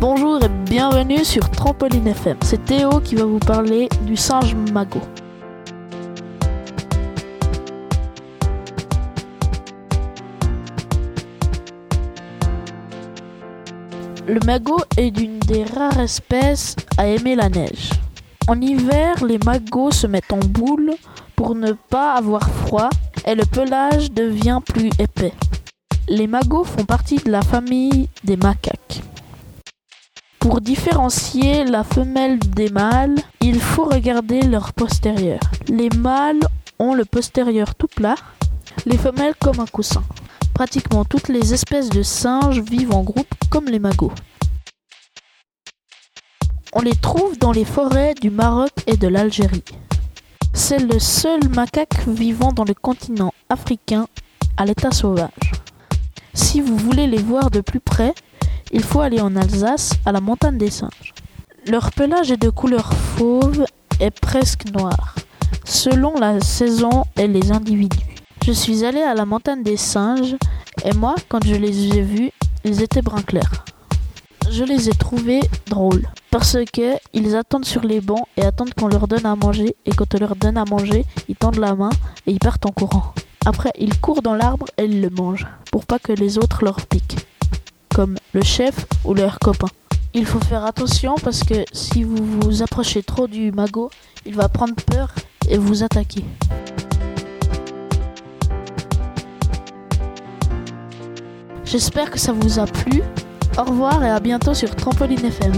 Bonjour et bienvenue sur Trampoline FM. C'est Théo qui va vous parler du singe magot. Le magot est d'une des rares espèces à aimer la neige. En hiver, les magots se mettent en boule pour ne pas avoir froid et le pelage devient plus épais. Les magots font partie de la famille des macaques. Pour différencier la femelle des mâles, il faut regarder leur postérieur. Les mâles ont le postérieur tout plat, les femelles comme un coussin. Pratiquement toutes les espèces de singes vivent en groupe comme les magots. On les trouve dans les forêts du Maroc et de l'Algérie. C'est le seul macaque vivant dans le continent africain à l'état sauvage. Si vous voulez les voir de plus près, il faut aller en Alsace, à la montagne des singes. Leur pelage est de couleur fauve et presque noir, selon la saison et les individus. Je suis allé à la montagne des singes et moi, quand je les ai vus, ils étaient brun clair. Je les ai trouvés drôles parce que ils attendent sur les bancs et attendent qu'on leur donne à manger et quand on leur donne à manger, ils tendent la main et ils partent en courant. Après, ils courent dans l'arbre et ils le mangent pour pas que les autres leur piquent comme le chef ou leur copain. Il faut faire attention parce que si vous vous approchez trop du magot, il va prendre peur et vous attaquer. J'espère que ça vous a plu. Au revoir et à bientôt sur Trampoline FM.